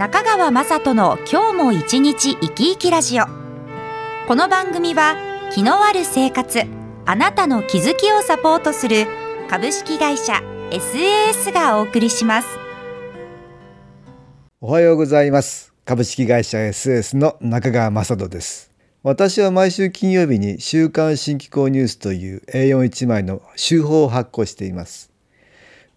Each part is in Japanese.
中川雅人の今日も一日生き生きラジオ。この番組は気のある生活あなたの気づきをサポートする株式会社 SAS がお送りします。おはようございます。株式会社 SAS の中川雅人です。私は毎週金曜日に週刊新機構ニュースという A41 枚の週報を発行しています。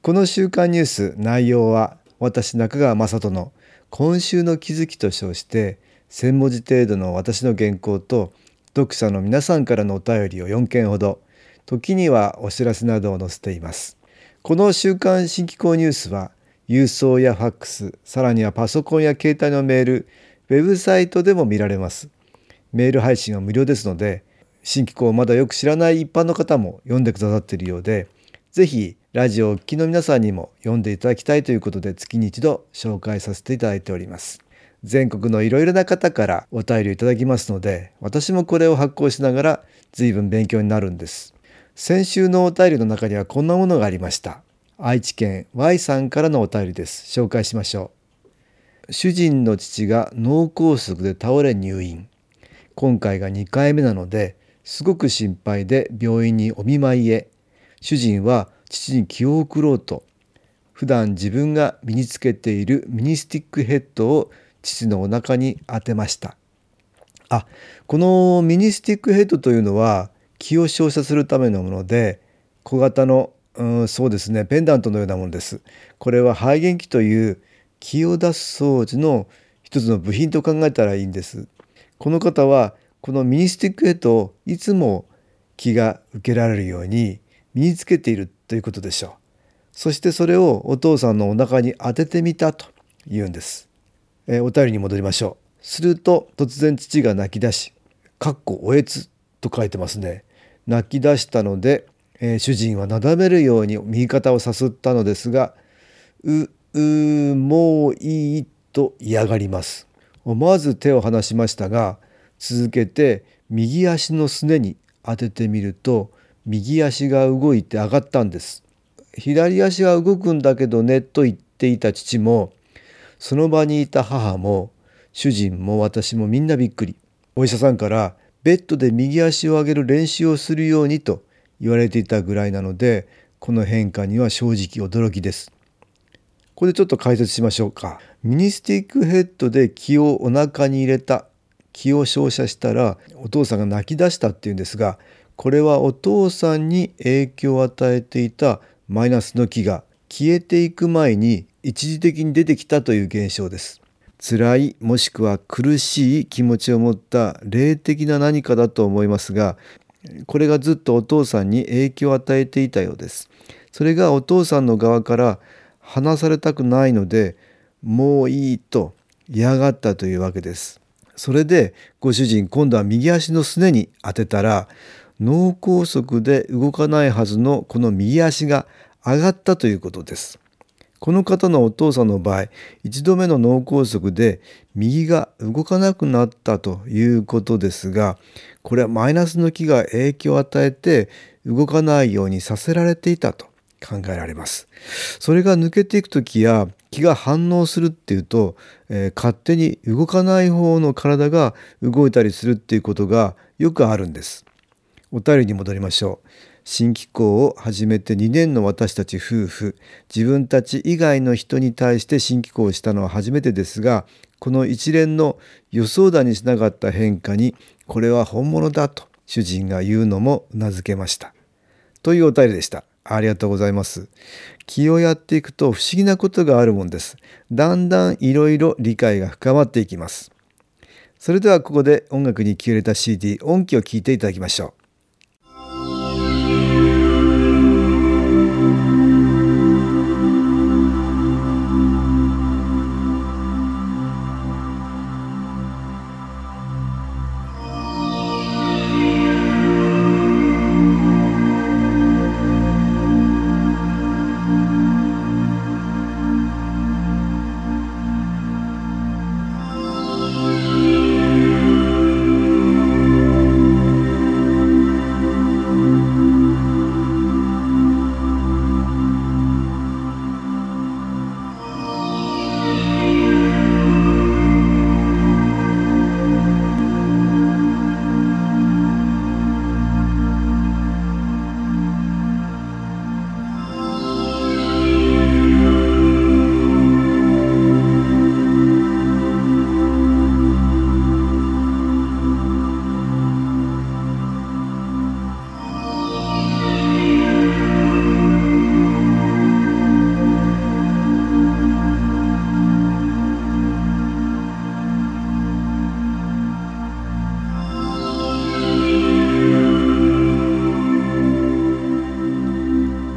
この週刊ニュース内容は私中川雅人の今週の気づきと称して1,000文字程度の私の原稿と読者の皆さんからのお便りを4件ほど時にはお知らせなどを載せています。この週刊新機構ニュースは郵送やファックスさらにはパソコンや携帯のメールウェブサイトでも見られます。メール配信は無料ですので新機構をまだよく知らない一般の方も読んでくださっているようでぜひラジオをお聞きの皆さんにも読んでいただきたいということで月に一度紹介させていただいております。全国のいろいろな方からお便りをいただきますので私もこれを発行しながら随分勉強になるんです。先週のお便りの中にはこんなものがありました。愛知県 Y さんからのお便りです。紹介しましょう。主人の父が脳梗塞で倒れ入院。今回が2回目なのですごく心配で病院にお見舞いへ。主人は父に気を送ろうと普段自分が身につけているミニスティックヘッドを父のお腹に当てました。あこのミニスティックヘッドというのは気を照射するためのもので小型のうんそうですねペンダントのようなものです。これはハイゲンキという気を出す装置の一つの部品と考えたらいいんです。この方はこのミニスティックヘッドをいつも気が受けられるように身につけているということでしょう。そしてそれをお父さんのお腹に当ててみたと言うんです、えー、お便りに戻りましょう。すると突然父が泣き出し「かっこおえつ」と書いてますね。泣き出したので、えー、主人はなだめるように右肩をさすったのですが「ううもういい」と嫌がります。思わず手を離しましたが続けて右足のすねに当ててみると右足が動いて上がったんです。左足は動くんだけどねと言っていた父もその場にいた母も主人も私もみんなびっくり。お医者さんからベッドで右足を上げる練習をするようにと言われていたぐらいなのでこの変化には正直驚きです。ここでちょっと解説しましょうか。ミニスティックヘッドで気をお腹に入れた気を照射したらお父さんが泣き出したっていうんですがこれはお父さんに影響を与えていたマイナスの気が消えていく前に一時的に出てきたという現象です。辛いもしくは苦しい気持ちを持った霊的な何かだと思いますがこれがずっとお父さんに影響を与えていたようです。それがお父さんの側から話されたくないのでもういいと嫌がったというわけです。それでご主人今度は右足のすねに当てたら脳梗塞で動かないはずのこの右足が上がったということです。この方のお父さんの場合1度目の脳梗塞で右が動かなくなったということですがこれはマイナスの気が影響を与えて動かないようにさせられていたと考えられます。それが抜けていく時や気が反応するっていうと、えー、勝手に動かない方の体が動いたりするっていうことがよくあるんです。お便りに戻りましょう。新機構を始めて2年の私たち夫婦自分たち以外の人に対して新機構をしたのは初めてですがこの一連の予想だにしなかった変化にこれは本物だと主人が言うのもうなずけました。というお便りでした。ありがとうございます。気をやっていくと不思議なことがあるもんです。だんだんいろいろ理解が深まっていきます。それではここで音楽に気を入れた CD 音機を聴いていただきましょう。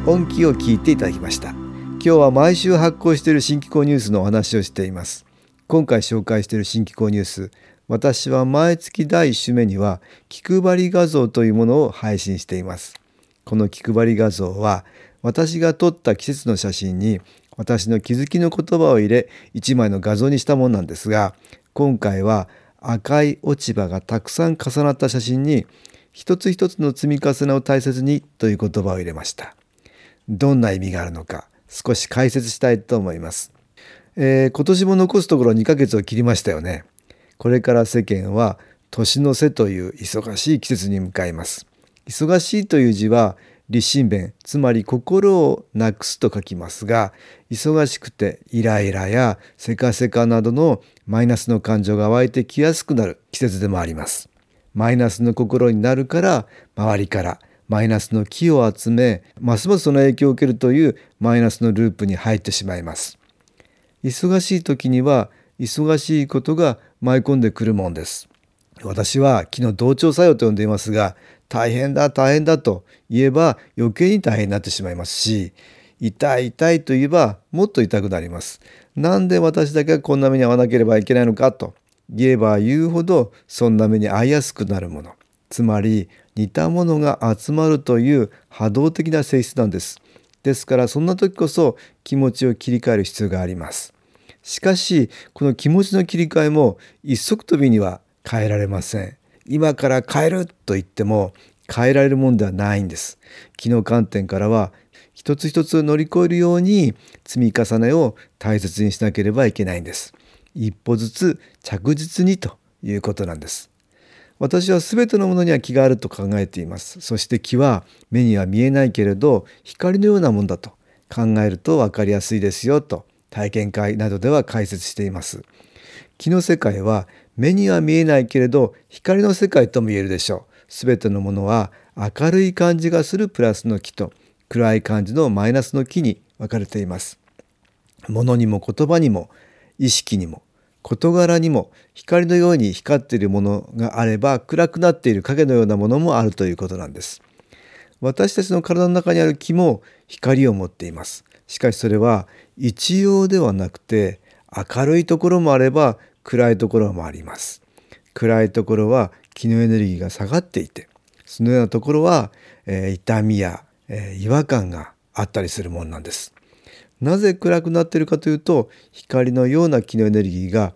音気を聞いていただきました。今日は毎週発行している新機構ニュースのお話をしています。今回紹介している新機構ニュース私は毎月第1週目には気配り画像というものを配信しています。この気配り画像は私が撮った季節の写真に私の気づきの言葉を入れ1枚の画像にしたものなんですが今回は赤い落ち葉がたくさん重なった写真に一つ一つの積み重ねを大切にという言葉を入れました。どんな意味があるのか少し解説したいと思います、えー、今年も残すところ2ヶ月を切りましたよね。これから世間は年の瀬という忙しい季節に向かいます。忙しいという字は立身弁つまり心をなくすと書きますが忙しくてイライラやせかせかなどのマイナスの感情が湧いてきやすくなる季節でもあります。マイナスの心になるから周りからマイナスの気を集めますますその影響を受けるというマイナスのループに入ってしまいます。忙しい時には忙しいことが舞い込んでくるもんです。私は昨日同調作用と呼んでいますが大変だ大変だと言えば余計に大変になってしまいますし痛い痛いと言えばもっと痛くなります。なんで私だけがこんな目に遭わなければいけないのかと言えば言うほどそんな目に遭いやすくなるもの。つまり似たものが集まるという波動的な性質なんです。ですからそんな時こそ気持ちを切り替える必要があります。しかしこの気持ちの切り替えも一足飛びには変えられません。今から変えると言っても変えられるものではないんです。気の観点からは一つ一つ乗り越えるように積み重ねを大切にしなければいけないんです。一歩ずつ着実にということなんです。私は全てのものには気があると考えています。そして気は目には見えないけれど光のようなもんだと考えると分かりやすいですよと体験会などでは解説しています。気の世界は目には見えないけれど光の世界とも言えるでしょう。すべてのものは明るい感じがするプラスの気と暗い感じのマイナスの気に分かれています。物にも言葉にも意識にも事柄にも光のように光っているものがあれば暗くなっている影のようなものもあるということなんです。私たちの体の中にある気も光を持っています。しかしそれは一様ではなくて明るいところもあれば暗いところもあります。暗いところは気のエネルギーが下がっていてそのようなところは、えー、痛みや、えー、違和感があったりするものなんです。なぜ暗くなっているかというと光のような気のエネルギーが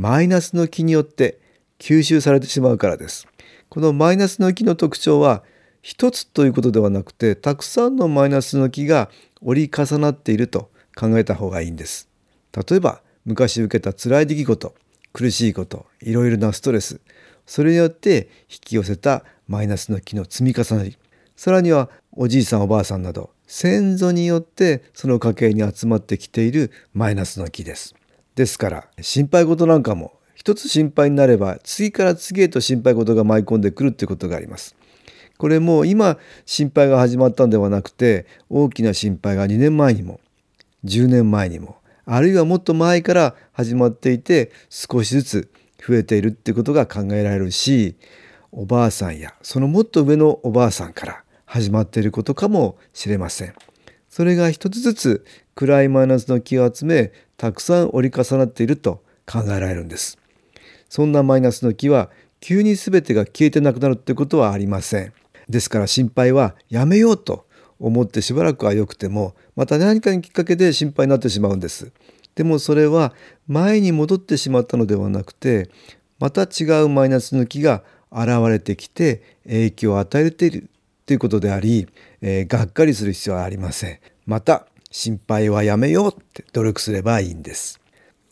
マイナスの気によって吸収されてしまうからです。このマイナスの気の特徴は一つということではなくてたくさんのマイナスの気が折り重なっていると考えた方がいいんです。例えば昔受けた辛い出来事苦しいこといろいろなストレスそれによって引き寄せたマイナスの気の積み重なりさらにはおじいさんおばあさんなど先祖によってその家系に集まってきているマイナスの気です。ですから心配事なんかも一つ心配になれば次から次へと心配事が舞い込んでくるっていうことがあります。これも今心配が始まったんではなくて大きな心配が2年前にも10年前にもあるいはもっと前から始まっていて少しずつ増えているっていうことが考えられるしおばあさんやそのもっと上のおばあさんから始まっていることかもしれません。それが一つずつ暗いマイナスの気を集めたくさん折り重なっていると考えられるんです。そんなマイナスの気は急に全てが消えてなくなるってことはありません。ですから心配はやめようと思ってしばらくは良くてもまた何かにきっかけで心配になってしまうんです。でもそれは前に戻ってしまったのではなくてまた違うマイナスの気が現れてきて影響を与えているということであり、えー、がっかりする必要はありません。また心配はやめようって努力すればいいんです。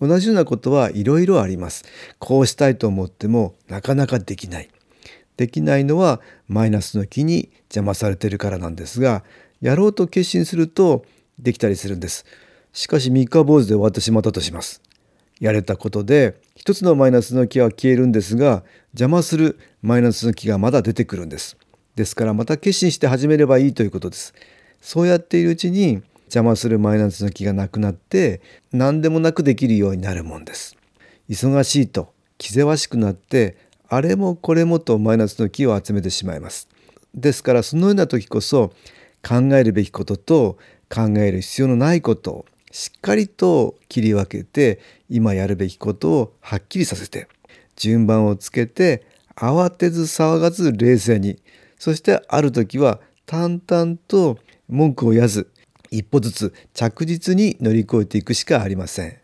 同じようなことはいろいろあります。こうしたいと思ってもなかなかできない。できないのはマイナスの気に邪魔されているからなんですがやろうと決心するとできたりするんです。しかし三日坊主で終わってしまったとします。やれたことで一つのマイナスの気は消えるんですが邪魔するマイナスの気がまだ出てくるんです。ですからまた決心して始めればいいということです。そうやっているうちに邪魔するマイナスの気がなくなって何でもなくできるようになるもんです。忙しいと気ぜわしくなってあれもこれもとマイナスの気を集めてしまいます。ですからそのような時こそ考えるべきことと考える必要のないことをしっかりと切り分けて今やるべきことをはっきりさせて順番をつけて慌てず騒がず冷静にそしてある時は淡々と文句を言わず一歩ずつ着実に乗り越えていくしかありません。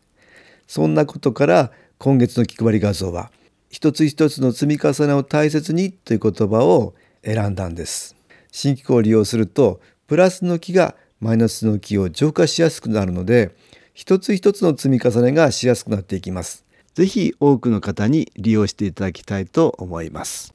そんなことから今月の気配り画像は一つ一つの積み重ねを大切にという言葉を選んだんです。新機構を利用するとプラスの気がマイナスの気を浄化しやすくなるので一つ一つの積み重ねがしやすくなっていきます。ぜひ多くの方に利用していただきたいと思います。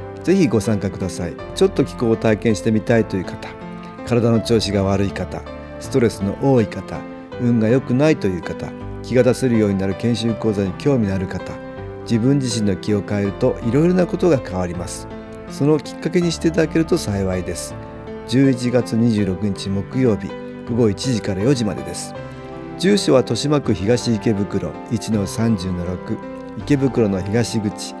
ぜひご参加ください。ちょっと気候を体験してみたいという方体の調子が悪い方ストレスの多い方運が良くないという方気が出せるようになる研修講座に興味のある方自分自身の気を変えるといろいろなことが変わります。そのきっかけにしていただけると幸いです。11月26日木曜日午後1時から4時までです。住所は豊島区東池袋1-30-6池袋の東口。